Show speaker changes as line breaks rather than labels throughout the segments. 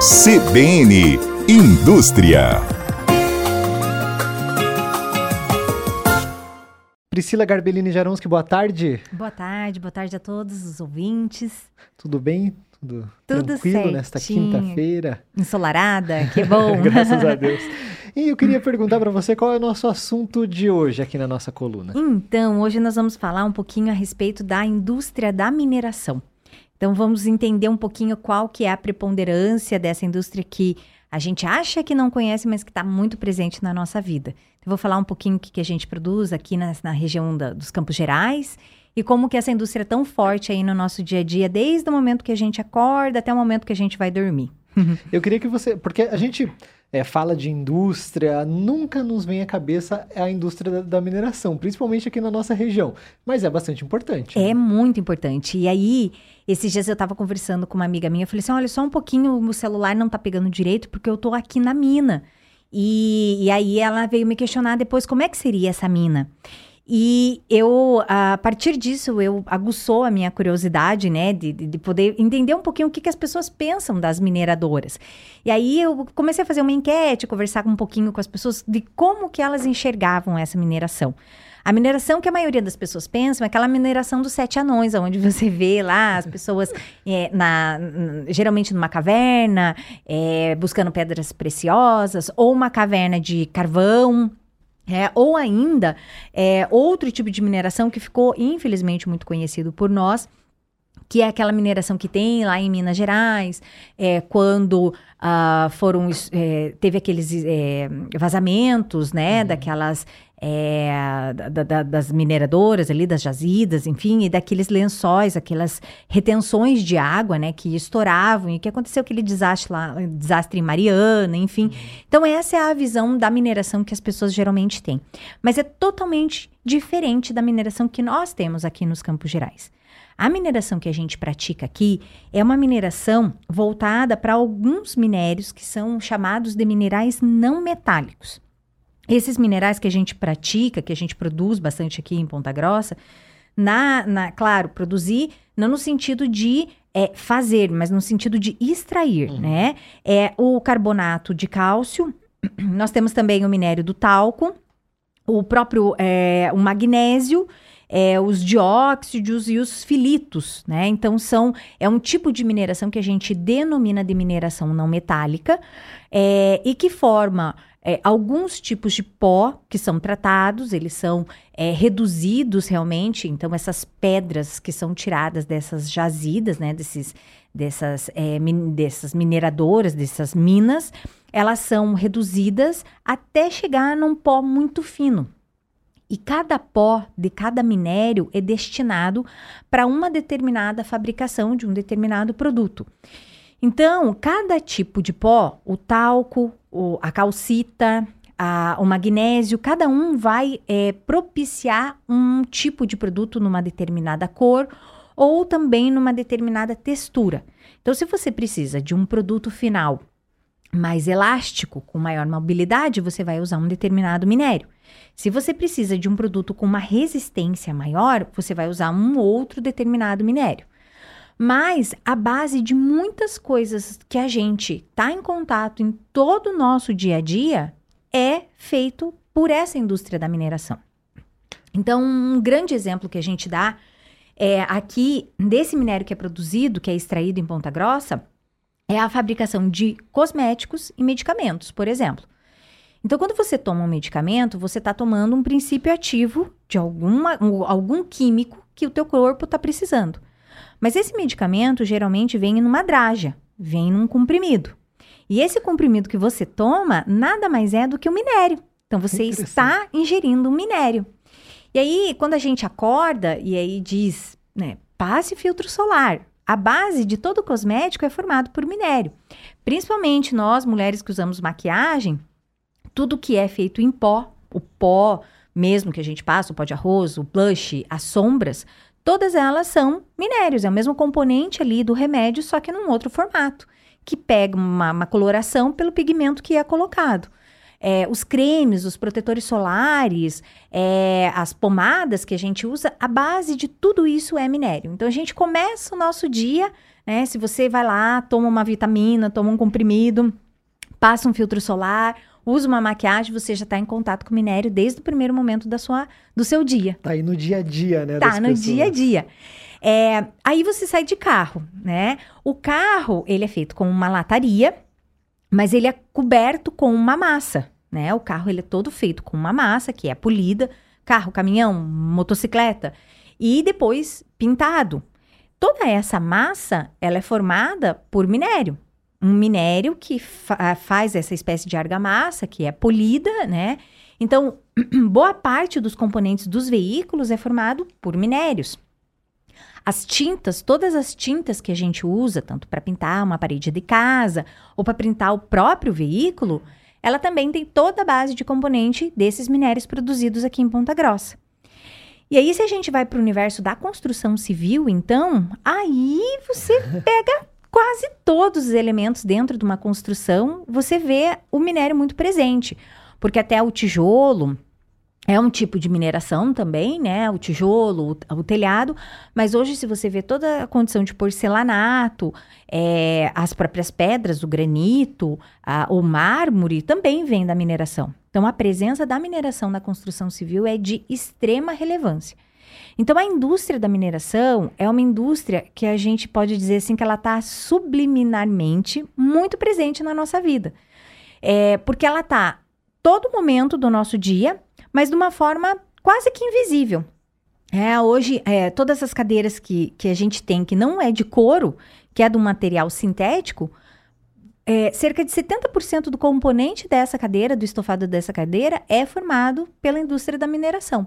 CBN Indústria.
Priscila Garbellini Jaronski, boa tarde.
Boa tarde, boa tarde a todos os ouvintes.
Tudo bem? Tudo,
Tudo
tranquilo nesta
certinho.
quinta-feira?
Ensolarada, que bom.
Graças a Deus. E eu queria perguntar para você qual é o nosso assunto de hoje aqui na nossa coluna.
Então, hoje nós vamos falar um pouquinho a respeito da indústria da mineração. Então, vamos entender um pouquinho qual que é a preponderância dessa indústria que a gente acha que não conhece, mas que está muito presente na nossa vida. Eu vou falar um pouquinho o que, que a gente produz aqui na, na região da- dos Campos Gerais e como que essa indústria é tão forte aí no nosso dia a dia, desde o momento que a gente acorda até o momento que a gente vai dormir.
Eu queria que você. Porque a gente é, fala de indústria, nunca nos vem à cabeça a indústria da, da mineração, principalmente aqui na nossa região. Mas é bastante importante.
É
né?
muito importante. E aí, esses dias eu tava conversando com uma amiga minha, eu falei assim: olha, só um pouquinho, o meu celular não tá pegando direito, porque eu tô aqui na mina. E, e aí ela veio me questionar depois como é que seria essa mina. E eu, a partir disso, eu aguçou a minha curiosidade, né, de, de de poder entender um pouquinho o que, que as pessoas pensam das mineradoras. E aí eu comecei a fazer uma enquete, conversar um pouquinho com as pessoas de como que elas enxergavam essa mineração. A mineração que a maioria das pessoas pensam é aquela mineração dos sete anões, onde você vê lá as pessoas é, na, geralmente numa caverna, é, buscando pedras preciosas, ou uma caverna de carvão, é, ou ainda é, outro tipo de mineração que ficou, infelizmente, muito conhecido por nós, que é aquela mineração que tem lá em Minas Gerais, é, quando ah, foram é, teve aqueles é, vazamentos, né, daquelas é, da- da- das mineradoras ali, das jazidas, enfim, e daqueles lençóis, aquelas retenções de água, né, que estouravam e que aconteceu aquele desastre lá, desastre em Mariana, enfim. Então essa é a visão da mineração que as pessoas geralmente têm, mas é totalmente diferente da mineração que nós temos aqui nos Campos Gerais. A mineração que a gente pratica aqui é uma mineração voltada para alguns minérios que são chamados de minerais não metálicos. Esses minerais que a gente pratica, que a gente produz bastante aqui em Ponta Grossa, na, na- claro, produzir não no sentido de é, fazer, mas no sentido de extrair, né? É o carbonato de cálcio. Nós temos também o minério do talco, o próprio é, o magnésio, é, os dióxidos e os filitos, né? Então são é um tipo de mineração que a gente denomina de mineração não metálica é, e que forma é, alguns tipos de pó que são tratados, eles são é, reduzidos realmente. Então essas pedras que são tiradas dessas jazidas, né? Desses dessas, é, min- dessas mineradoras, dessas minas, elas são reduzidas até chegar num pó muito fino. E cada pó de cada minério é destinado para uma determinada fabricação de um determinado produto. Então, cada tipo de pó, o talco, o- a calcita, a- o magnésio, cada um vai eh, propiciar um tipo de produto numa determinada cor ou também numa determinada textura. Então, se você precisa de um produto final mais elástico, com maior mobilidade, você vai usar um determinado minério. Se você precisa de um produto com uma resistência maior, você vai usar um outro determinado minério. Mas a base de muitas coisas que a gente está em contato em todo o nosso dia a dia é feito por essa indústria da mineração. Então, um grande exemplo que a gente dá é aqui desse minério que é produzido, que é extraído em Ponta Grossa, é a fabricação de cosméticos e medicamentos, por exemplo. Então, quando você toma um medicamento, você está tomando um princípio ativo de alguma, um- algum químico que o teu corpo está precisando. Mas esse medicamento geralmente vem numa draja, vem num comprimido. E esse comprimido que você toma nada mais é do que um minério. Então, você está ingerindo um minério. E aí, quando a gente acorda e aí diz, né, passe filtro solar. A base de todo cosmético é formado por minério. Principalmente nós, mulheres que usamos maquiagem, tudo que é feito em pó, o pó mesmo que a gente passa, o pó de arroz, o blush, as sombras, todas elas são minérios, é o mesmo componente ali do remédio, só que num outro formato, que pega uma, uma coloração pelo pigmento que é colocado. é, os cremes, os protetores solares, é, as pomadas que a gente usa, a base de tudo isso é minério. Então a gente começa o nosso dia, né? Se você vai lá, toma uma vitamina, toma um comprimido, passa um filtro solar, usa uma maquiagem, você já está em contato com minério desde o primeiro momento da sua, do seu dia.
Tá aí no dia a dia, né?
Tá no
pessoas.
dia a dia. É, aí você sai de carro, né? O carro, ele é feito com uma lataria, mas ele é coberto com uma massa, né? O carro, ele é todo feito com uma massa, que é polida, carro, caminhão, motocicleta, e depois pintado. Toda essa massa, ela é formada por minério. Um minério que fa- faz essa espécie de argamassa, que é polida, né? Então, boa parte dos componentes dos veículos é formado por minérios. As tintas, todas as tintas que a gente usa, tanto para pintar uma parede de casa ou para pintar o próprio veículo, ela também tem toda a base de componente desses minérios produzidos aqui em Ponta Grossa. E aí, se a gente vai para o universo da construção civil, então, aí você pega quase todos os elementos dentro de uma construção, você vê o minério muito presente. Porque até o tijolo, é um tipo de mineração também, né? O tijolo, o, o telhado. Mas hoje, se você vê toda a condição de porcelanato, é, as próprias pedras, o granito, a- o mármore, também vem da mineração. Então, a presença da mineração na construção civil é de extrema relevância. Então, a indústria da mineração é uma indústria que a gente pode dizer assim que ela está subliminarmente muito presente na nossa vida. É, porque ela está todo momento do nosso dia, mas de uma forma quase que invisível. É, hoje, é, todas essas cadeiras que, que a gente tem, que não é de couro, que é de um material sintético, é, cerca de 70% do componente dessa cadeira, do estofado dessa cadeira, é formado pela indústria da mineração.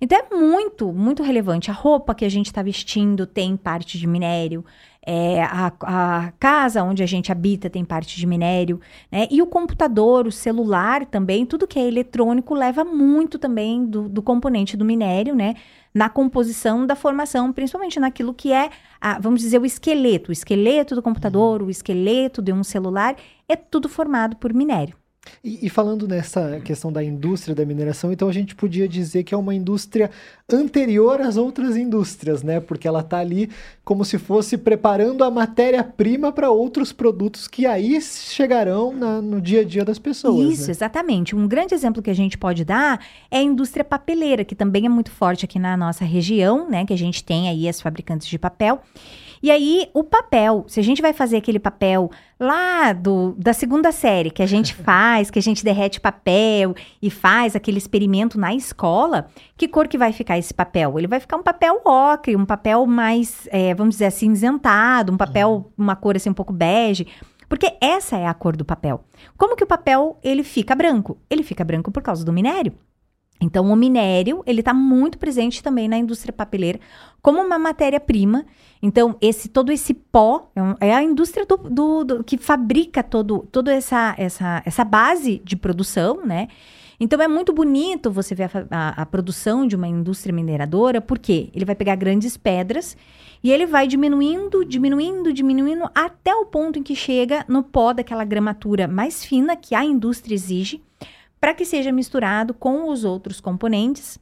Então é muito, muito relevante. A roupa que a gente está vestindo tem parte de minério, é, a, a casa onde a gente habita tem parte de minério, né? E o computador, o celular também, tudo que é eletrônico leva muito também do, do componente do minério, né? Na composição da formação, principalmente naquilo que é, a, vamos dizer, o esqueleto. O esqueleto do computador, o esqueleto de um celular, é tudo formado por minério.
E, e falando nessa questão da indústria da mineração, então a gente podia dizer que é uma indústria anterior às outras indústrias, né? Porque ela está ali como se fosse preparando a matéria-prima para outros produtos que aí chegarão na- no dia a dia das pessoas.
Isso,
né?
exatamente. Um grande exemplo que a gente pode dar é a indústria papeleira, que também é muito forte aqui na nossa região, né? Que a gente tem aí as fabricantes de papel. E aí, o papel, se a gente vai fazer aquele papel lá do, da segunda série, que a gente faz, que a gente derrete papel e faz aquele experimento na escola, que cor que vai ficar esse papel? Ele vai ficar um papel ocre, um papel mais, é, vamos dizer, acinzentado, um papel, uma cor assim um pouco bege. Porque essa é a cor do papel. Como que o papel ele fica branco? Ele fica branco por causa do minério. Então, o minério, ele está muito presente também na indústria papeleira como uma matéria-prima. Então, esse todo esse pó é, é a indústria do, do- do- que fabrica todo, toda essa, essa, essa base de produção, né? Então, é muito bonito você ver a, a- a produção de uma indústria mineradora, porque ele vai pegar grandes pedras e ele vai diminuindo, diminuindo, diminuindo, até o ponto em que chega no pó daquela gramatura mais fina que a indústria exige para que seja misturado com os outros componentes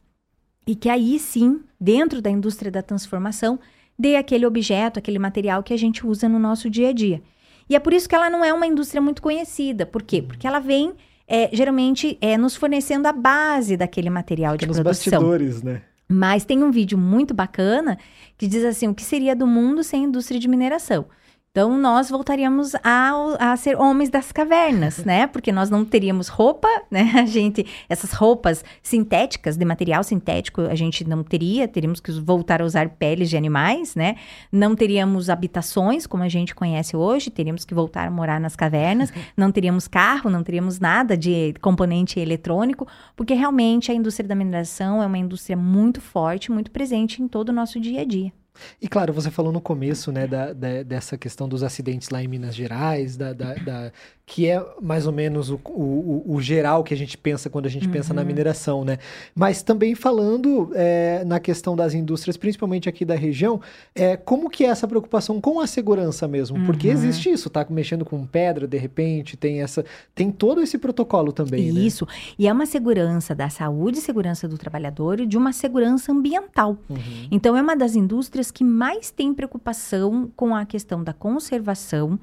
e que aí sim, dentro da indústria da transformação, dê aquele objeto, aquele material que a gente usa no nosso dia a dia. E é por isso que ela não é uma indústria muito conhecida. Por quê? Porque ela vem, é, geralmente, é, nos fornecendo a base daquele material de
Nos
produção.
bastidores, né?
Mas tem um vídeo muito bacana que diz assim: o que seria do mundo sem indústria de mineração? Então, nós voltaríamos a, a ser homens das cavernas, né? Porque nós não teríamos roupa, né? A gente, essas roupas sintéticas, de material sintético, a gente não teria, teríamos que voltar a usar peles de animais, né? Não teríamos habitações como a gente conhece hoje, teríamos que voltar a morar nas cavernas, não teríamos carro, não teríamos nada de componente eletrônico, porque realmente a indústria da mineração é uma indústria muito forte, muito presente em todo o nosso dia a dia.
E claro, você falou no começo, né, da, da- dessa questão dos acidentes lá em Minas Gerais, da, da- da- que é mais ou menos o, o- o- geral que a gente pensa quando a gente pensa na mineração, né? Mas também falando é, na questão das indústrias, principalmente aqui da região, é, como que é essa preocupação com a segurança mesmo? Porque
Uhum.
existe isso, tá mexendo com pedra, de repente, tem essa, tem todo esse protocolo também, né?
Isso. E é uma segurança da saúde segurança do trabalhador e de uma segurança ambiental.
Uhum.
Então, é uma das indústrias que mais tem preocupação com a questão da conservação.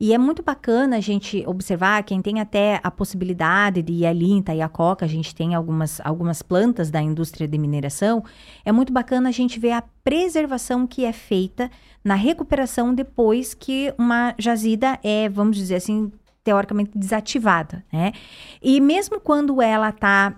E é muito bacana a gente observar, quem tem até a possibilidade de ir ali em Itaiacoca, a gente tem algumas, algumas plantas da indústria de mineração, é muito bacana a gente ver a preservação que é feita na recuperação depois que uma jazida é, vamos dizer assim, teoricamente desativada, né? E mesmo quando ela está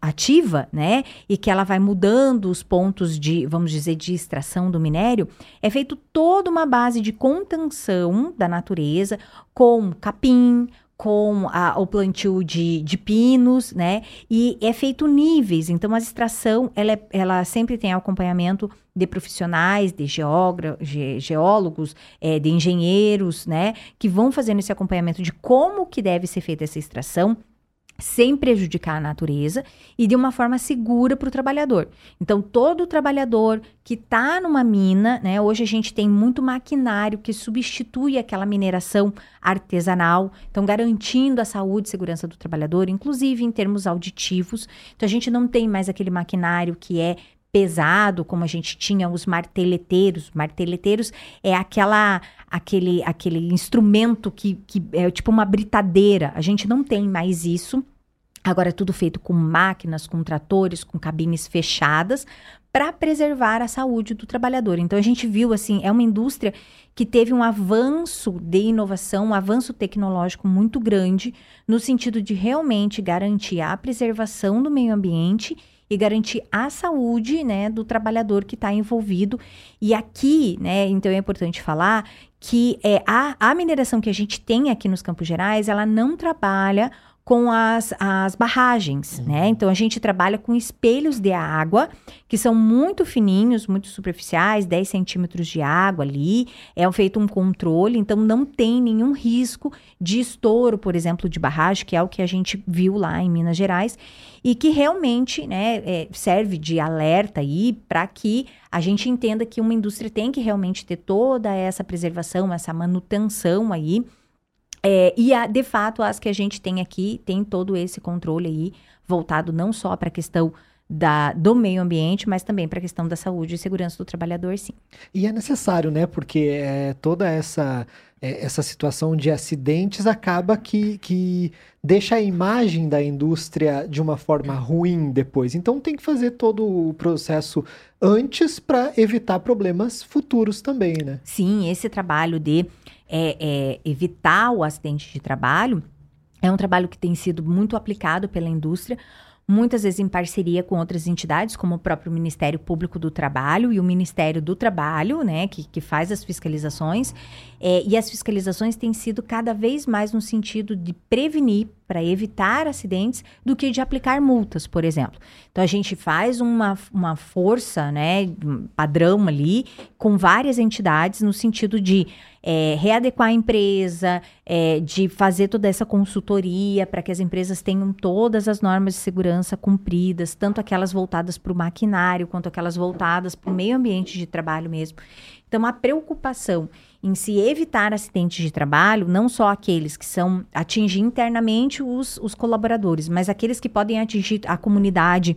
ativa, né, e que ela vai mudando os pontos de, vamos dizer, de extração do minério, é feito toda uma base de contenção da natureza com capim, com a- o plantio de, de pinos, né? E é feito níveis. Então, a extração, ela, é- ela sempre tem acompanhamento de profissionais, de ge- geólogos, eh, de engenheiros, né? Que vão fazendo esse acompanhamento de como que deve ser feita essa extração, sem prejudicar a natureza e de uma forma segura para o trabalhador. Então, todo trabalhador que está numa mina, né? Hoje a gente tem muito maquinário que substitui aquela mineração artesanal, então garantindo a saúde e segurança do trabalhador, inclusive em termos auditivos. Então, a gente não tem mais aquele maquinário que é pesado, como a gente tinha os marteleteiros. Marteleteiros é aquela aquele aquele instrumento que, que é tipo uma britadeira. A gente não tem mais isso. Agora é tudo feito com máquinas, com tratores, com cabines fechadas para preservar a saúde do trabalhador. Então a gente viu assim, é uma indústria que teve um avanço de inovação, um avanço tecnológico muito grande no sentido de realmente garantir a preservação do meio ambiente e garantir a saúde, né, do trabalhador que está envolvido. E aqui, né, então é importante falar que é, a, a mineração que a gente tem aqui nos Campos Gerais, ela não trabalha com as, as barragens, né? Então a gente trabalha com espelhos de água que são muito fininhos, muito superficiais, 10 centímetros de água ali. É feito um controle, então não tem nenhum risco de estouro, por exemplo, de barragem, que é o que a gente viu lá em Minas Gerais, e que realmente né, é, serve de alerta aí para que a gente entenda que uma indústria tem que realmente ter toda essa preservação, essa manutenção aí. É, e, a, de fato, as que a gente tem aqui tem todo esse controle aí, voltado não só para a questão da, do meio ambiente, mas também para a questão da saúde e segurança do trabalhador, sim.
E é necessário, né? Porque é, toda essa, é, essa situação de acidentes acaba que, que deixa a imagem da indústria de uma forma ruim depois. Então tem que fazer todo o processo antes para evitar problemas futuros também, né?
Sim, esse trabalho de é, é, evitar o acidente de trabalho é um trabalho que tem sido muito aplicado pela indústria, muitas vezes em parceria com outras entidades, como o próprio Ministério Público do Trabalho e o Ministério do Trabalho, né, que, que faz as fiscalizações. É, e as fiscalizações têm sido cada vez mais no sentido de prevenir para evitar acidentes do que de aplicar multas, por exemplo. Então a gente faz uma, uma força, né, padrão ali, com várias entidades no sentido de é, readequar a empresa, é, de fazer toda essa consultoria para que as empresas tenham todas as normas de segurança cumpridas, tanto aquelas voltadas para o maquinário quanto aquelas voltadas para o meio ambiente de trabalho mesmo. Então, a preocupação em se evitar acidentes de trabalho, não só aqueles que são atingir internamente os, os colaboradores, mas aqueles que podem atingir a comunidade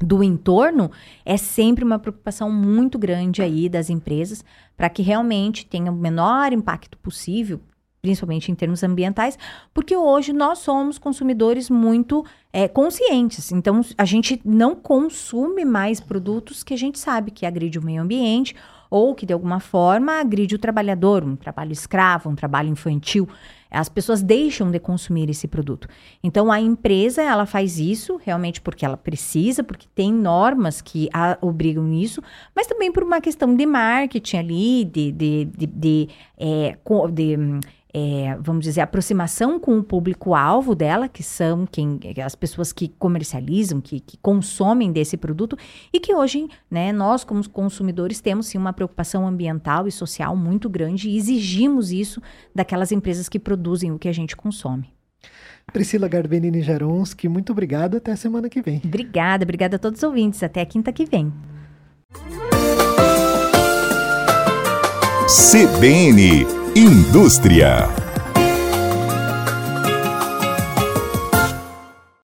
do entorno, é sempre uma preocupação muito grande aí das empresas para que realmente tenha o menor impacto possível, principalmente em termos ambientais, porque hoje nós somos consumidores muito é, conscientes. Então, a gente não consome mais produtos que a gente sabe que agride o meio ambiente ou que de alguma forma agride o trabalhador, um trabalho escravo, um trabalho infantil. As pessoas deixam de consumir esse produto. Então a empresa ela faz isso realmente porque ela precisa, porque tem normas que a obrigam isso, mas também por uma questão de marketing ali, de, de, de, de, é, de, hum, é, vamos dizer, aproximação com o público-alvo dela, que são quem, as pessoas que comercializam, que, que, consomem desse produto, e que hoje, né, nós, como consumidores, temos sim uma preocupação ambiental e social muito grande e exigimos isso daquelas empresas que produzem o que a gente consome.
Priscila Garbenini Jaronski, muito obrigado. Até a semana que vem.
Obrigada, obrigada a todos os ouvintes. Até a quinta que vem.
CBN Indústria.